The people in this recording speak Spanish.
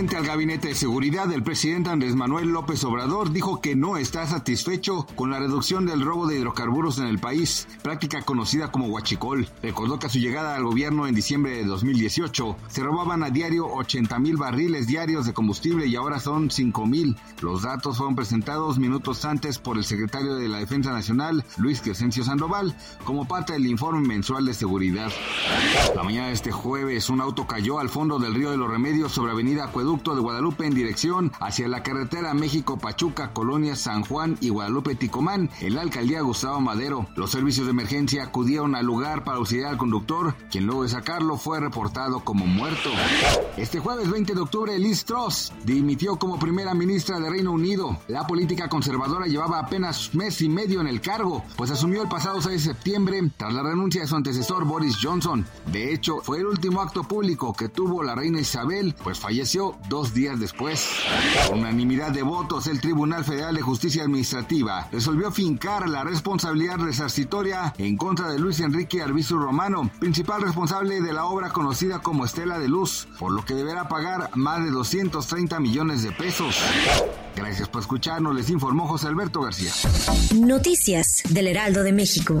Frente al gabinete de seguridad, el presidente Andrés Manuel López Obrador dijo que no está satisfecho con la reducción del robo de hidrocarburos en el país, práctica conocida como huachicol. Recordó que a su llegada al gobierno en diciembre de 2018 se robaban a diario 80 mil barriles diarios de combustible y ahora son 5 mil. Los datos fueron presentados minutos antes por el secretario de la Defensa Nacional, Luis Crescencio Sandoval, como parte del informe mensual de seguridad. La mañana de este jueves, un auto cayó al fondo del río de los Remedios sobre Avenida Acueducto de Guadalupe en dirección hacia la carretera México-Pachuca, Colonia San Juan y Guadalupe-Ticomán, en la alcaldía Gustavo Madero. Los servicios de emergencia acudieron al lugar para auxiliar al conductor, quien luego de sacarlo fue reportado como muerto. Este jueves 20 de octubre, Liz Truss dimitió como primera ministra de Reino Unido. La política conservadora llevaba apenas mes y medio en el cargo, pues asumió el pasado 6 de septiembre tras la renuncia de su antecesor Boris Johnson. De hecho, fue el último acto público que tuvo la reina Isabel, pues falleció dos días después. Por unanimidad de votos, el Tribunal Federal de Justicia Administrativa resolvió fincar la responsabilidad resarcitoria en contra de Luis Enrique Arbizu Romano, principal responsable de la obra conocida como Estela de Luz, por lo que deberá pagar más de 230 millones de pesos. Gracias por escucharnos, les informó José Alberto García. Noticias del Heraldo de México.